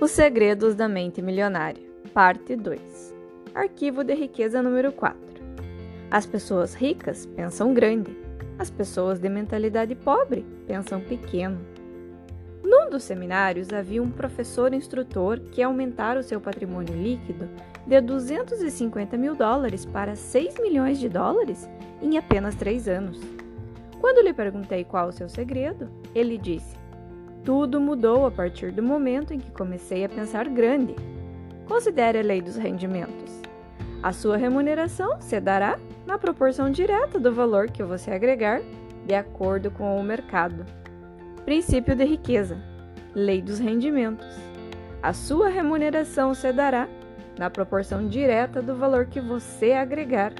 Os Segredos da Mente Milionária, Parte 2 Arquivo de Riqueza número 4 As pessoas ricas pensam grande, as pessoas de mentalidade pobre pensam pequeno. Num dos seminários havia um professor instrutor que aumentara o seu patrimônio líquido de 250 mil dólares para 6 milhões de dólares em apenas três anos. Quando lhe perguntei qual o seu segredo, ele disse: tudo mudou a partir do momento em que comecei a pensar grande. Considere a lei dos rendimentos. A sua remuneração se dará na proporção direta do valor que você agregar de acordo com o mercado. Princípio de riqueza. Lei dos rendimentos. A sua remuneração se dará na proporção direta do valor que você agregar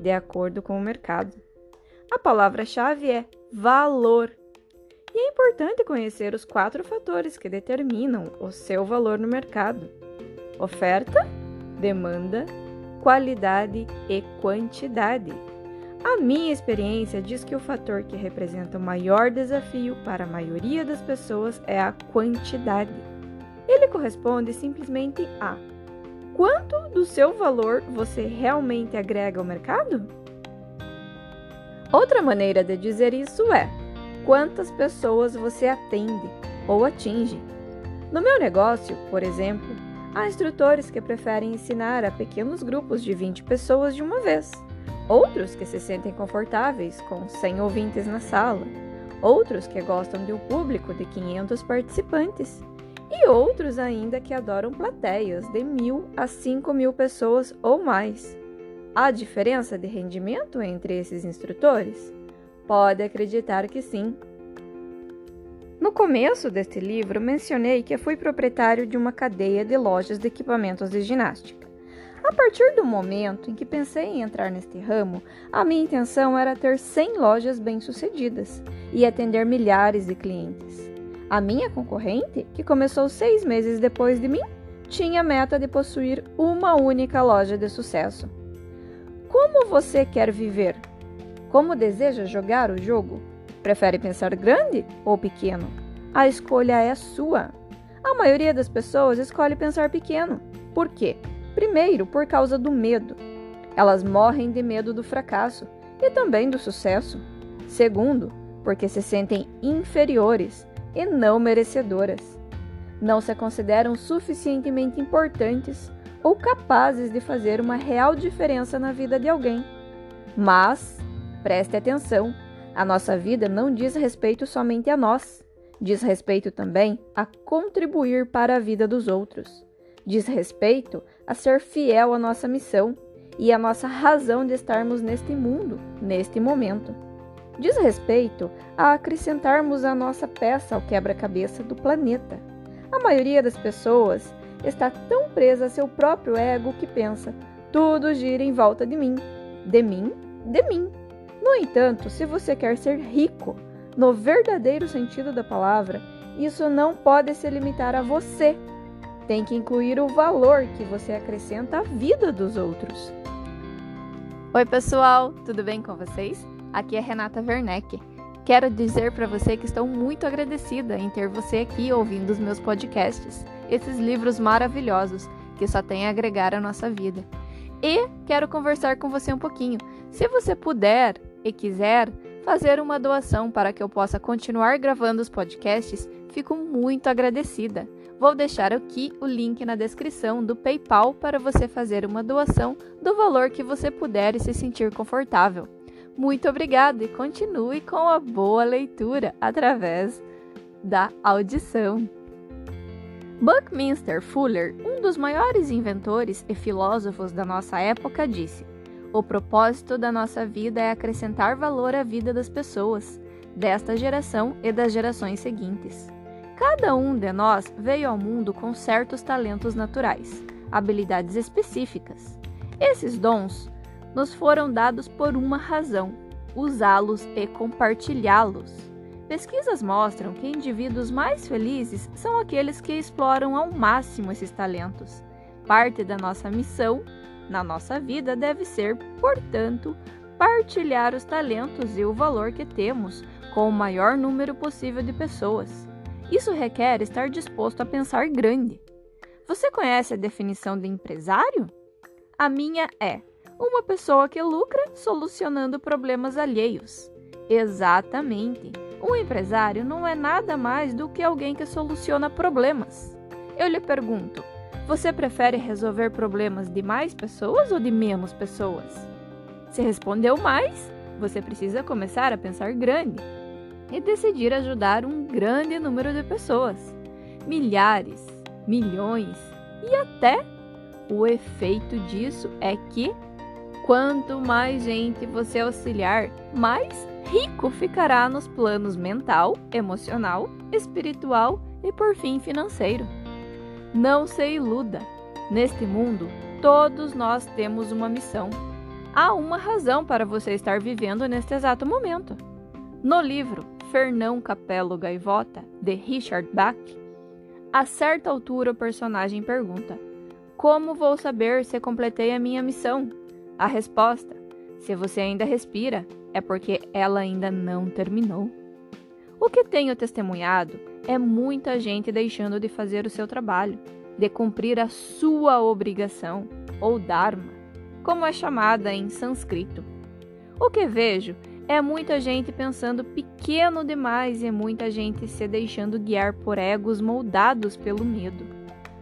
de acordo com o mercado. A palavra-chave é valor. É importante conhecer os quatro fatores que determinam o seu valor no mercado: oferta, demanda, qualidade e quantidade. A minha experiência diz que o fator que representa o maior desafio para a maioria das pessoas é a quantidade. Ele corresponde simplesmente a quanto do seu valor você realmente agrega ao mercado? Outra maneira de dizer isso é quantas pessoas você atende ou atinge. No meu negócio, por exemplo, há instrutores que preferem ensinar a pequenos grupos de 20 pessoas de uma vez, outros que se sentem confortáveis com 100 ouvintes na sala, outros que gostam de um público de 500 participantes e outros ainda que adoram plateias de mil a cinco mil pessoas ou mais. Há diferença de rendimento entre esses instrutores? Pode acreditar que sim. No começo deste livro, mencionei que fui proprietário de uma cadeia de lojas de equipamentos de ginástica. A partir do momento em que pensei em entrar neste ramo, a minha intenção era ter 100 lojas bem-sucedidas e atender milhares de clientes. A minha concorrente, que começou seis meses depois de mim, tinha a meta de possuir uma única loja de sucesso. Como você quer viver? Como deseja jogar o jogo? Prefere pensar grande ou pequeno? A escolha é sua. A maioria das pessoas escolhe pensar pequeno. Por quê? Primeiro, por causa do medo. Elas morrem de medo do fracasso e também do sucesso. Segundo, porque se sentem inferiores e não merecedoras. Não se consideram suficientemente importantes ou capazes de fazer uma real diferença na vida de alguém. Mas Preste atenção, a nossa vida não diz respeito somente a nós, diz respeito também a contribuir para a vida dos outros. Diz respeito a ser fiel à nossa missão e à nossa razão de estarmos neste mundo, neste momento. Diz respeito a acrescentarmos a nossa peça ao quebra-cabeça do planeta. A maioria das pessoas está tão presa a seu próprio ego que pensa: tudo gira em volta de mim, de mim, de mim. No entanto, se você quer ser rico, no verdadeiro sentido da palavra, isso não pode se limitar a você. Tem que incluir o valor que você acrescenta à vida dos outros. Oi, pessoal, tudo bem com vocês? Aqui é Renata Werneck. Quero dizer para você que estou muito agradecida em ter você aqui ouvindo os meus podcasts, esses livros maravilhosos que só têm a agregar à nossa vida. E quero conversar com você um pouquinho. Se você puder, e quiser fazer uma doação para que eu possa continuar gravando os podcasts, fico muito agradecida. Vou deixar aqui o link na descrição do PayPal para você fazer uma doação do valor que você puder e se sentir confortável. Muito obrigada e continue com a boa leitura através da audição. Buckminster Fuller, um dos maiores inventores e filósofos da nossa época, disse: o propósito da nossa vida é acrescentar valor à vida das pessoas, desta geração e das gerações seguintes. Cada um de nós veio ao mundo com certos talentos naturais, habilidades específicas. Esses dons nos foram dados por uma razão: usá-los e compartilhá-los. Pesquisas mostram que indivíduos mais felizes são aqueles que exploram ao máximo esses talentos. Parte da nossa missão na nossa vida deve ser, portanto, partilhar os talentos e o valor que temos com o maior número possível de pessoas. Isso requer estar disposto a pensar grande. Você conhece a definição de empresário? A minha é uma pessoa que lucra solucionando problemas alheios. Exatamente. Um empresário não é nada mais do que alguém que soluciona problemas. Eu lhe pergunto: você prefere resolver problemas de mais pessoas ou de menos pessoas? Se respondeu mais, você precisa começar a pensar grande e decidir ajudar um grande número de pessoas, milhares, milhões e até o efeito disso é que quanto mais gente você auxiliar, mais rico ficará nos planos mental, emocional, espiritual e por fim financeiro. Não se iluda. Neste mundo, todos nós temos uma missão. Há uma razão para você estar vivendo neste exato momento. No livro Fernão Capelo Gaivota, de Richard Bach, a certa altura o personagem pergunta: Como vou saber se completei a minha missão? A resposta: Se você ainda respira, é porque ela ainda não terminou. O que tenho testemunhado é muita gente deixando de fazer o seu trabalho, de cumprir a sua obrigação, ou dharma, como é chamada em sânscrito. O que vejo é muita gente pensando pequeno demais e muita gente se deixando guiar por egos moldados pelo medo.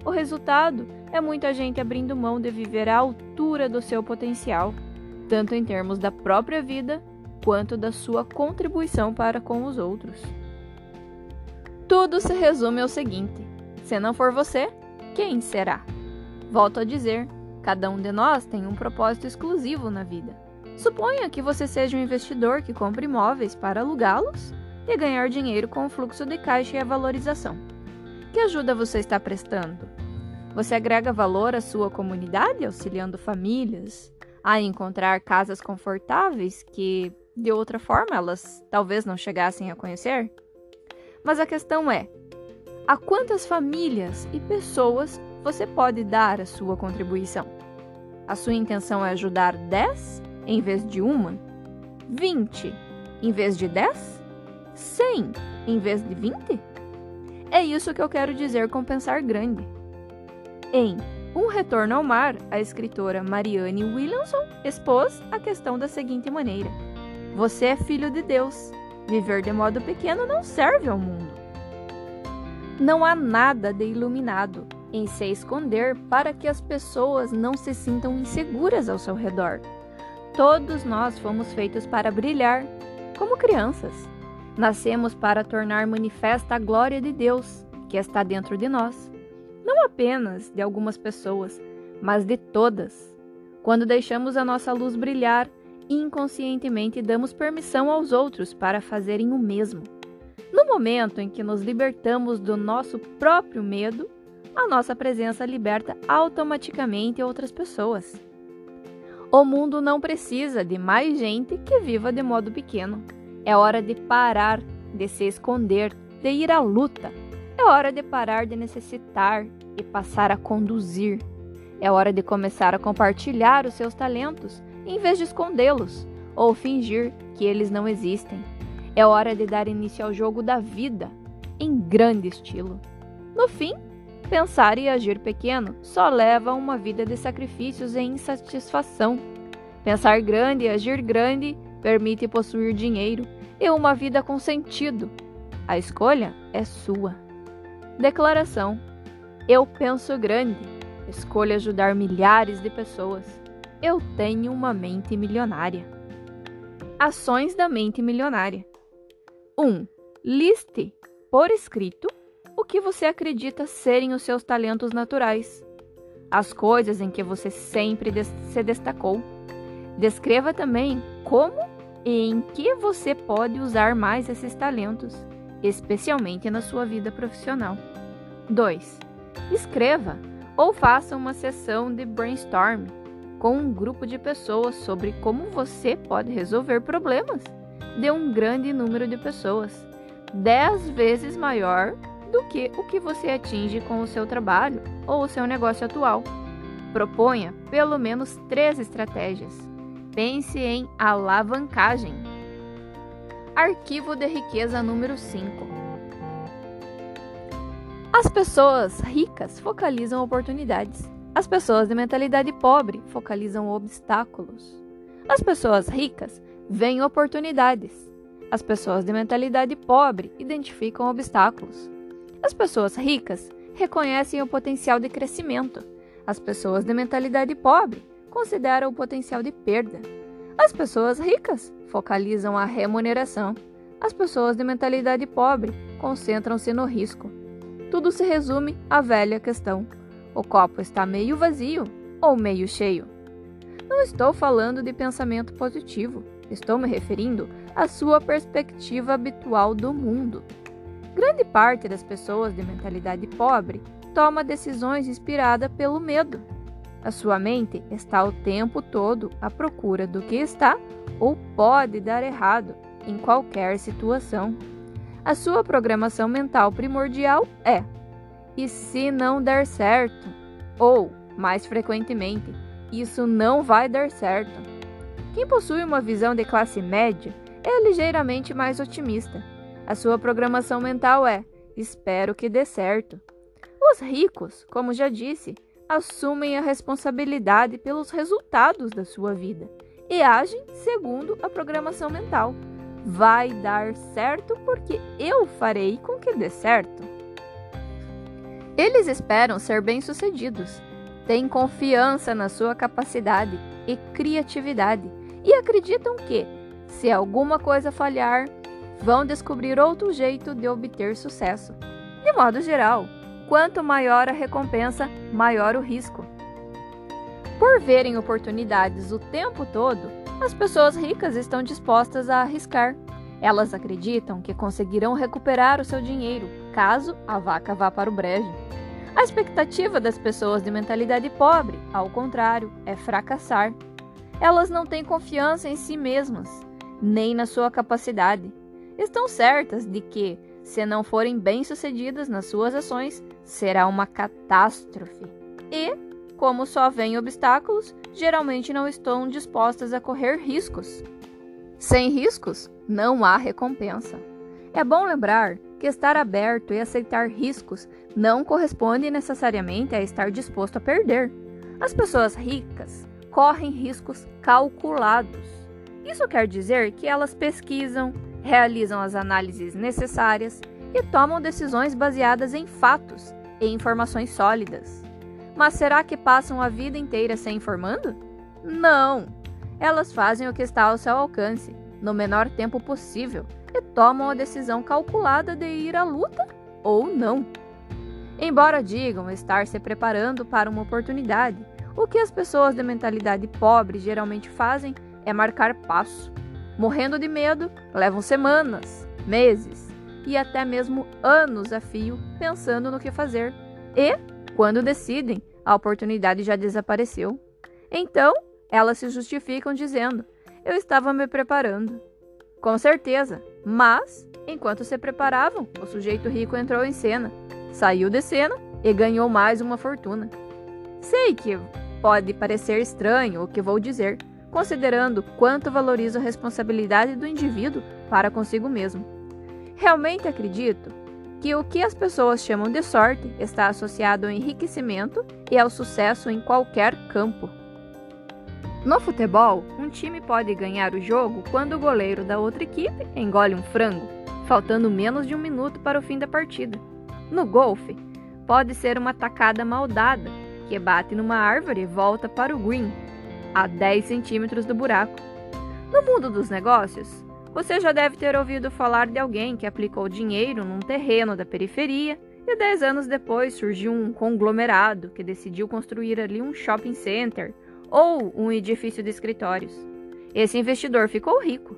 O resultado é muita gente abrindo mão de viver à altura do seu potencial, tanto em termos da própria vida quanto da sua contribuição para com os outros. Tudo se resume ao seguinte: se não for você, quem será? Volto a dizer, cada um de nós tem um propósito exclusivo na vida. Suponha que você seja um investidor que compra imóveis para alugá-los e ganhar dinheiro com o fluxo de caixa e a valorização. Que ajuda você está prestando? Você agrega valor à sua comunidade, auxiliando famílias a encontrar casas confortáveis que, de outra forma, elas talvez não chegassem a conhecer? Mas a questão é: a quantas famílias e pessoas você pode dar a sua contribuição? A sua intenção é ajudar 10 em vez de uma? 20 em vez de 10? 100 em vez de 20? É isso que eu quero dizer com pensar grande. Em Um Retorno ao Mar, a escritora Marianne Williamson expôs a questão da seguinte maneira: Você é filho de Deus. Viver de modo pequeno não serve ao mundo. Não há nada de iluminado em se esconder para que as pessoas não se sintam inseguras ao seu redor. Todos nós fomos feitos para brilhar, como crianças. Nascemos para tornar manifesta a glória de Deus que está dentro de nós. Não apenas de algumas pessoas, mas de todas. Quando deixamos a nossa luz brilhar, inconscientemente damos permissão aos outros para fazerem o mesmo. No momento em que nos libertamos do nosso próprio medo, a nossa presença liberta automaticamente outras pessoas. O mundo não precisa de mais gente que viva de modo pequeno. É hora de parar de se esconder, de ir à luta. É hora de parar de necessitar e passar a conduzir. É hora de começar a compartilhar os seus talentos em vez de escondê-los ou fingir que eles não existem. É hora de dar início ao jogo da vida em grande estilo. No fim, Pensar e agir pequeno só leva a uma vida de sacrifícios e insatisfação. Pensar grande e agir grande permite possuir dinheiro e uma vida com sentido. A escolha é sua. Declaração: Eu penso grande. Escolha ajudar milhares de pessoas. Eu tenho uma mente milionária. Ações da mente milionária. 1. Um, liste por escrito o que você acredita serem os seus talentos naturais, as coisas em que você sempre se destacou. Descreva também como e em que você pode usar mais esses talentos, especialmente na sua vida profissional. 2. Escreva ou faça uma sessão de brainstorm com um grupo de pessoas sobre como você pode resolver problemas de um grande número de pessoas, 10 vezes maior do que o que você atinge com o seu trabalho ou o seu negócio atual. Proponha pelo menos três estratégias. Pense em alavancagem. Arquivo de riqueza número 5. As pessoas ricas focalizam oportunidades. As pessoas de mentalidade pobre focalizam obstáculos. As pessoas ricas veem oportunidades. As pessoas de mentalidade pobre identificam obstáculos. As pessoas ricas reconhecem o potencial de crescimento. As pessoas de mentalidade pobre consideram o potencial de perda. As pessoas ricas focalizam a remuneração. As pessoas de mentalidade pobre concentram-se no risco. Tudo se resume à velha questão: o copo está meio vazio ou meio cheio? Não estou falando de pensamento positivo, estou me referindo à sua perspectiva habitual do mundo. Grande parte das pessoas de mentalidade pobre toma decisões inspirada pelo medo. A sua mente está o tempo todo à procura do que está ou pode dar errado em qualquer situação. A sua programação mental primordial é: e se não der certo? Ou, mais frequentemente, isso não vai dar certo. Quem possui uma visão de classe média é ligeiramente mais otimista a sua programação mental é: espero que dê certo. Os ricos, como já disse, assumem a responsabilidade pelos resultados da sua vida e agem segundo a programação mental. Vai dar certo porque eu farei com que dê certo. Eles esperam ser bem-sucedidos, têm confiança na sua capacidade e criatividade e acreditam que, se alguma coisa falhar, vão descobrir outro jeito de obter sucesso. De modo geral, quanto maior a recompensa, maior o risco. Por verem oportunidades o tempo todo, as pessoas ricas estão dispostas a arriscar. Elas acreditam que conseguirão recuperar o seu dinheiro caso a vaca vá para o brejo. A expectativa das pessoas de mentalidade pobre, ao contrário, é fracassar. Elas não têm confiança em si mesmas, nem na sua capacidade estão certas de que, se não forem bem-sucedidas nas suas ações, será uma catástrofe. E, como só vêm obstáculos, geralmente não estão dispostas a correr riscos. Sem riscos, não há recompensa. É bom lembrar que estar aberto e aceitar riscos não corresponde necessariamente a estar disposto a perder. As pessoas ricas correm riscos calculados. Isso quer dizer que elas pesquisam, realizam as análises necessárias e tomam decisões baseadas em fatos e informações sólidas. Mas será que passam a vida inteira se informando? Não! Elas fazem o que está ao seu alcance, no menor tempo possível, e tomam a decisão calculada de ir à luta ou não. Embora digam estar se preparando para uma oportunidade, o que as pessoas de mentalidade pobre geralmente fazem é marcar passo Morrendo de medo, levam semanas, meses e até mesmo anos a fio pensando no que fazer. E, quando decidem, a oportunidade já desapareceu. Então, elas se justificam dizendo: Eu estava me preparando. Com certeza, mas, enquanto se preparavam, o sujeito rico entrou em cena, saiu de cena e ganhou mais uma fortuna. Sei que pode parecer estranho o que vou dizer, considerando quanto valorizo a responsabilidade do indivíduo para consigo mesmo. Realmente acredito que o que as pessoas chamam de sorte está associado ao enriquecimento e ao sucesso em qualquer campo. No futebol, um time pode ganhar o jogo quando o goleiro da outra equipe engole um frango, faltando menos de um minuto para o fim da partida. No golfe, pode ser uma tacada mal dada, que bate numa árvore e volta para o green, a 10 centímetros do buraco. No mundo dos negócios, você já deve ter ouvido falar de alguém que aplicou dinheiro num terreno da periferia e 10 anos depois surgiu um conglomerado que decidiu construir ali um shopping center ou um edifício de escritórios. Esse investidor ficou rico.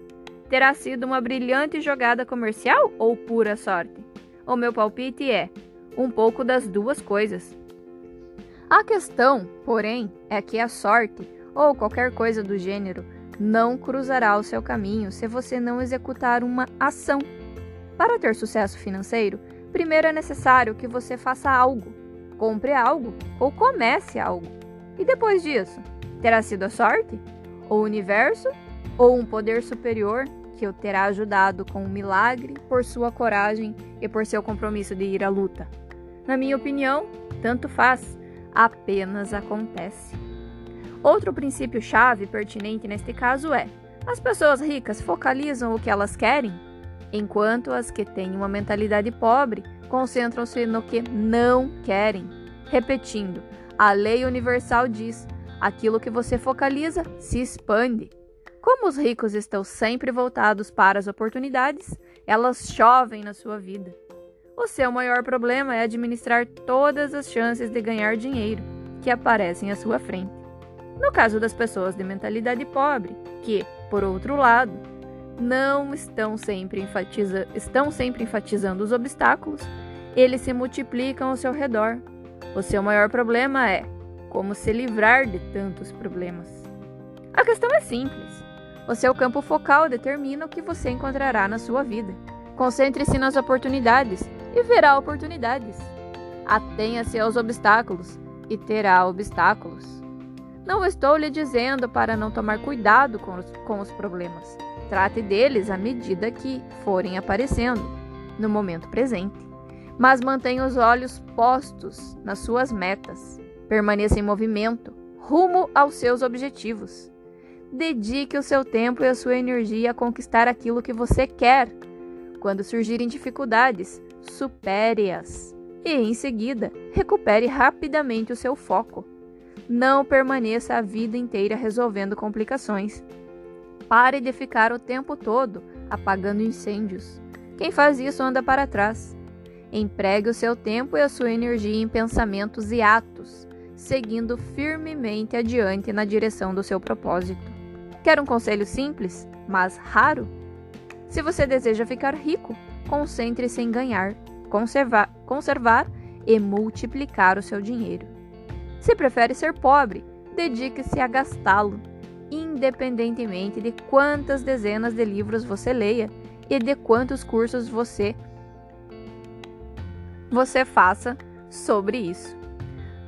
Terá sido uma brilhante jogada comercial ou pura sorte? O meu palpite é um pouco das duas coisas. A questão, porém, é que a sorte ou qualquer coisa do gênero não cruzará o seu caminho se você não executar uma ação. Para ter sucesso financeiro, primeiro é necessário que você faça algo, compre algo ou comece algo. E depois disso, terá sido a sorte, o universo ou um poder superior que o terá ajudado com um milagre por sua coragem e por seu compromisso de ir à luta. Na minha opinião, tanto faz, apenas acontece. Outro princípio-chave pertinente neste caso é: as pessoas ricas focalizam o que elas querem, enquanto as que têm uma mentalidade pobre concentram-se no que não querem. Repetindo, a lei universal diz: aquilo que você focaliza se expande. Como os ricos estão sempre voltados para as oportunidades, elas chovem na sua vida. O seu maior problema é administrar todas as chances de ganhar dinheiro que aparecem à sua frente. No caso das pessoas de mentalidade pobre, que, por outro lado, não estão sempre, enfatiza estão sempre enfatizando os obstáculos, eles se multiplicam ao seu redor. O seu maior problema é como se livrar de tantos problemas. A questão é simples. O seu campo focal determina o que você encontrará na sua vida. Concentre-se nas oportunidades e verá oportunidades. Atenha-se aos obstáculos e terá obstáculos. Não estou lhe dizendo para não tomar cuidado com os, com os problemas. Trate deles à medida que forem aparecendo, no momento presente. Mas mantenha os olhos postos nas suas metas. Permaneça em movimento, rumo aos seus objetivos. Dedique o seu tempo e a sua energia a conquistar aquilo que você quer. Quando surgirem dificuldades, supere-as. E, em seguida, recupere rapidamente o seu foco. Não permaneça a vida inteira resolvendo complicações. Pare de ficar o tempo todo apagando incêndios. Quem faz isso anda para trás. Empregue o seu tempo e a sua energia em pensamentos e atos, seguindo firmemente adiante na direção do seu propósito. Quer um conselho simples, mas raro? Se você deseja ficar rico, concentre-se em ganhar, conservar, conservar e multiplicar o seu dinheiro. Se prefere ser pobre, dedique-se a gastá-lo, independentemente de quantas dezenas de livros você leia e de quantos cursos você você faça sobre isso.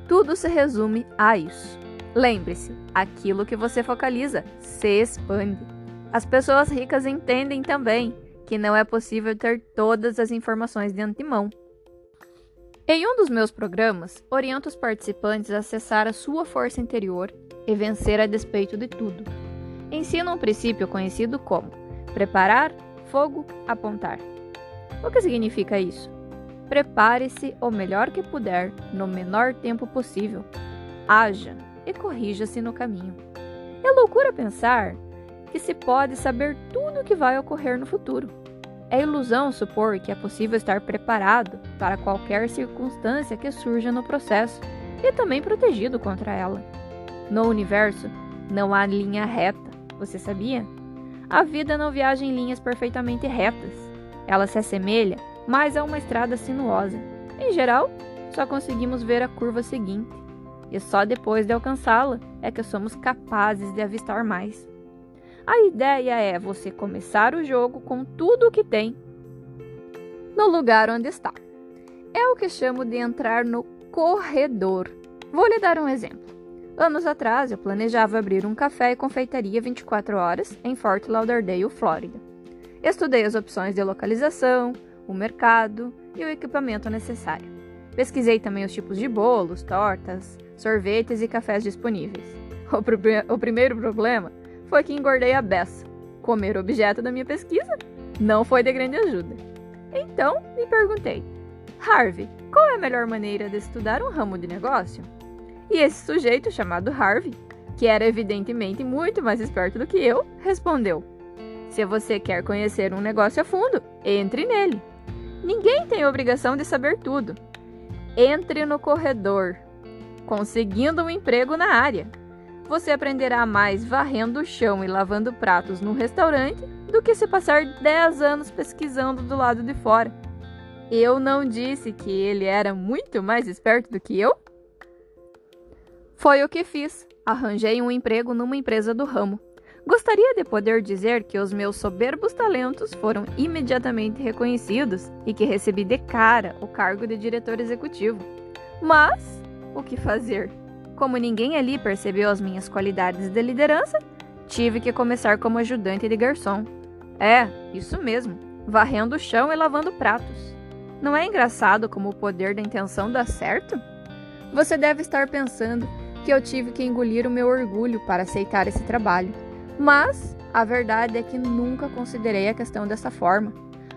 Tudo se resume a isso. Lembre-se, aquilo que você focaliza se expande. As pessoas ricas entendem também que não é possível ter todas as informações de antemão. Em um dos meus programas, oriento os participantes a acessar a sua força interior e vencer a despeito de tudo. Ensino um princípio conhecido como preparar, fogo, apontar. O que significa isso? Prepare-se o melhor que puder no menor tempo possível. Haja e corrija-se no caminho. É loucura pensar que se pode saber tudo o que vai ocorrer no futuro. É ilusão supor que é possível estar preparado para qualquer circunstância que surja no processo e também protegido contra ela. No universo, não há linha reta, você sabia? A vida não viaja em linhas perfeitamente retas. Ela se assemelha mais a uma estrada sinuosa. Em geral, só conseguimos ver a curva seguinte, e só depois de alcançá-la é que somos capazes de avistar mais. A ideia é você começar o jogo com tudo o que tem no lugar onde está. É o que chamo de entrar no corredor. Vou lhe dar um exemplo. Anos atrás, eu planejava abrir um café e confeitaria 24 horas em Fort Lauderdale, Flórida. Estudei as opções de localização, o mercado e o equipamento necessário. Pesquisei também os tipos de bolos, tortas, sorvetes e cafés disponíveis. O, o primeiro problema foi que engordei a beça. Comer objeto da minha pesquisa não foi de grande ajuda. Então me perguntei: Harvey, qual é a melhor maneira de estudar um ramo de negócio? E esse sujeito chamado Harvey, que era evidentemente muito mais esperto do que eu, respondeu: Se você quer conhecer um negócio a fundo, entre nele. Ninguém tem obrigação de saber tudo. Entre no corredor, conseguindo um emprego na área você aprenderá mais varrendo o chão e lavando pratos num restaurante do que se passar 10 anos pesquisando do lado de fora. Eu não disse que ele era muito mais esperto do que eu? Foi o que fiz. Arranjei um emprego numa empresa do ramo. Gostaria de poder dizer que os meus soberbos talentos foram imediatamente reconhecidos e que recebi de cara o cargo de diretor executivo. Mas o que fazer? Como ninguém ali percebeu as minhas qualidades de liderança, tive que começar como ajudante de garçom. É, isso mesmo, varrendo o chão e lavando pratos. Não é engraçado como o poder da intenção dá certo? Você deve estar pensando que eu tive que engolir o meu orgulho para aceitar esse trabalho. Mas a verdade é que nunca considerei a questão dessa forma.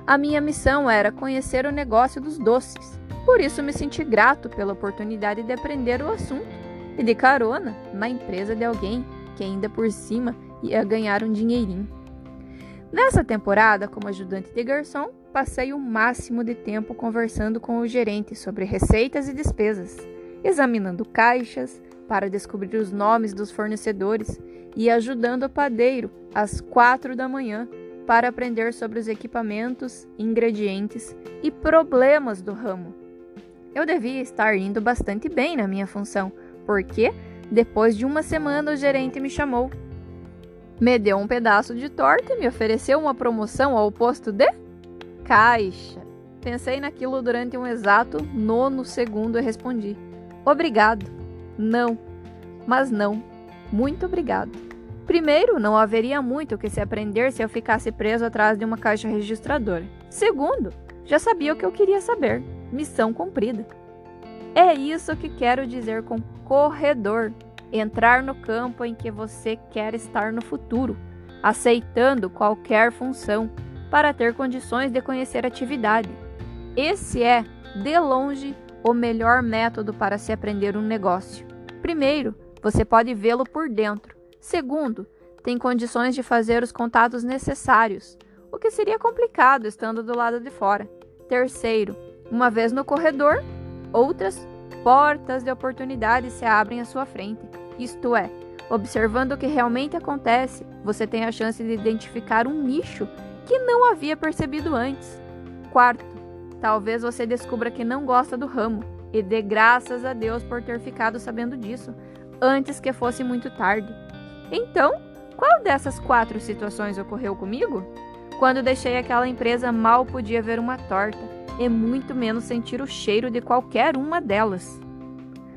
A minha missão era conhecer o negócio dos doces. Por isso me senti grato pela oportunidade de aprender o assunto e de carona na empresa de alguém que ainda por cima ia ganhar um dinheirinho. Nessa temporada, como ajudante de garçom, passei o máximo de tempo conversando com o gerente sobre receitas e despesas, examinando caixas para descobrir os nomes dos fornecedores e ajudando o padeiro às quatro da manhã para aprender sobre os equipamentos, ingredientes e problemas do ramo. Eu devia estar indo bastante bem na minha função, porque depois de uma semana o gerente me chamou me deu um pedaço de torta e me ofereceu uma promoção ao posto de caixa. Pensei naquilo durante um exato nono segundo e respondi: Obrigado. Não. Mas não. Muito obrigado. Primeiro, não haveria muito o que se aprender se eu ficasse preso atrás de uma caixa registradora. Segundo, já sabia o que eu queria saber. Missão cumprida. É isso que quero dizer com corredor entrar no campo em que você quer estar no futuro, aceitando qualquer função para ter condições de conhecer atividade. Esse é, de longe, o melhor método para se aprender um negócio. Primeiro, você pode vê-lo por dentro. Segundo, tem condições de fazer os contatos necessários, o que seria complicado estando do lado de fora. Terceiro, uma vez no corredor, outras portas de oportunidade se abrem à sua frente. Isto é, observando o que realmente acontece, você tem a chance de identificar um nicho que não havia percebido antes. Quarto, talvez você descubra que não gosta do ramo e dê graças a Deus por ter ficado sabendo disso antes que fosse muito tarde. Então, qual dessas quatro situações ocorreu comigo? Quando deixei aquela empresa, mal podia ver uma torta e muito menos sentir o cheiro de qualquer uma delas.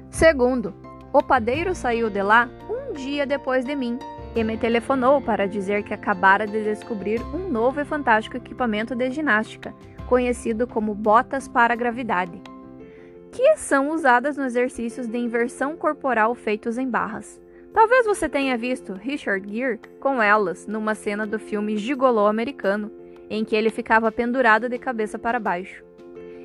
Segundo, o padeiro saiu de lá um dia depois de mim e me telefonou para dizer que acabara de descobrir um novo e fantástico equipamento de ginástica, conhecido como botas para gravidade, que são usadas nos exercícios de inversão corporal feitos em barras. Talvez você tenha visto Richard Gere com elas numa cena do filme Gigolô americano, em que ele ficava pendurado de cabeça para baixo.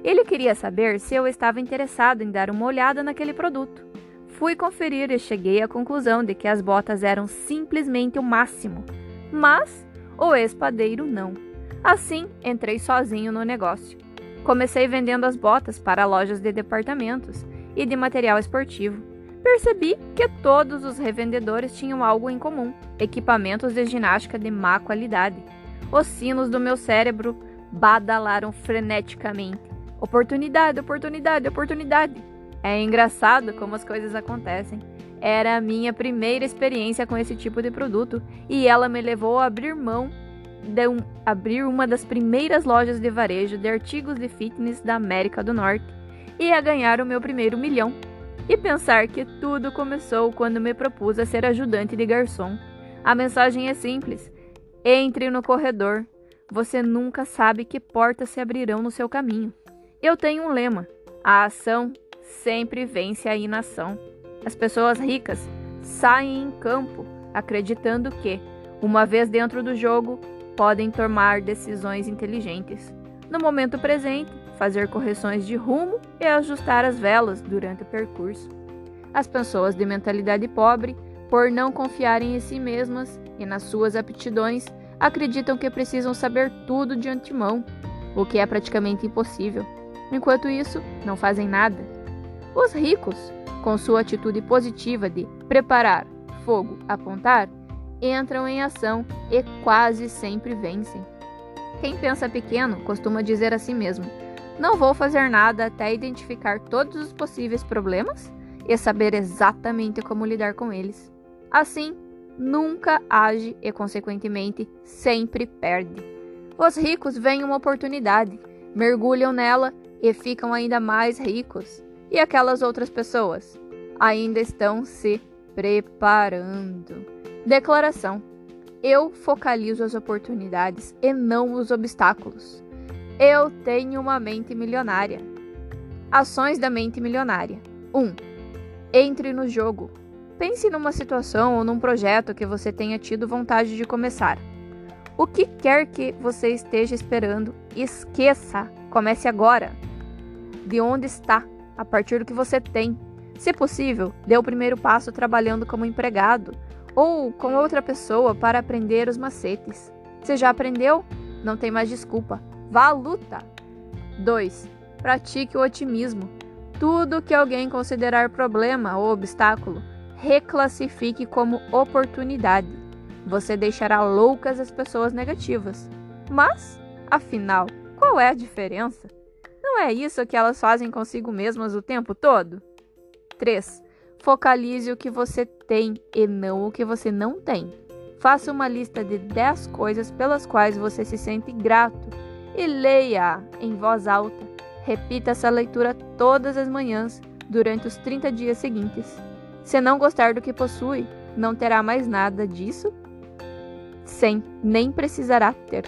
Ele queria saber se eu estava interessado em dar uma olhada naquele produto. Fui conferir e cheguei à conclusão de que as botas eram simplesmente o máximo, mas o espadeiro não. Assim, entrei sozinho no negócio. Comecei vendendo as botas para lojas de departamentos e de material esportivo. Percebi que todos os revendedores tinham algo em comum: equipamentos de ginástica de má qualidade. Os sinos do meu cérebro badalaram freneticamente. Oportunidade, oportunidade, oportunidade. É engraçado como as coisas acontecem. Era a minha primeira experiência com esse tipo de produto e ela me levou a abrir mão de abrir uma das primeiras lojas de varejo de artigos de fitness da América do Norte e a ganhar o meu primeiro milhão. E pensar que tudo começou quando me propus a ser ajudante de garçom. A mensagem é simples: entre no corredor. Você nunca sabe que portas se abrirão no seu caminho. Eu tenho um lema: a ação sempre vence a inação. As pessoas ricas saem em campo acreditando que, uma vez dentro do jogo, podem tomar decisões inteligentes. No momento presente, fazer correções de rumo e ajustar as velas durante o percurso. As pessoas de mentalidade pobre, por não confiarem em si mesmas e nas suas aptidões, acreditam que precisam saber tudo de antemão, o que é praticamente impossível. Enquanto isso, não fazem nada os ricos, com sua atitude positiva de preparar, fogo, apontar, entram em ação e quase sempre vencem. Quem pensa pequeno costuma dizer a si mesmo: não vou fazer nada até identificar todos os possíveis problemas e saber exatamente como lidar com eles. Assim, nunca age e, consequentemente, sempre perde. Os ricos veem uma oportunidade, mergulham nela e ficam ainda mais ricos. E aquelas outras pessoas ainda estão se preparando. Declaração: Eu focalizo as oportunidades e não os obstáculos. Eu tenho uma mente milionária. Ações da mente milionária. 1. Um, entre no jogo. Pense numa situação ou num projeto que você tenha tido vontade de começar. O que quer que você esteja esperando, esqueça. Comece agora. De onde está, a partir do que você tem. Se possível, dê o primeiro passo trabalhando como empregado ou com outra pessoa para aprender os macetes. Você já aprendeu? Não tem mais desculpa. Vá à luta. 2. Pratique o otimismo. Tudo que alguém considerar problema ou obstáculo, reclassifique como oportunidade. Você deixará loucas as pessoas negativas. Mas, afinal, qual é a diferença? Não é isso que elas fazem consigo mesmas o tempo todo? 3. Focalize o que você tem e não o que você não tem. Faça uma lista de 10 coisas pelas quais você se sente grato e leia em voz alta. Repita essa leitura todas as manhãs durante os 30 dias seguintes. Se não gostar do que possui, não terá mais nada disso? Sem, nem precisará ter.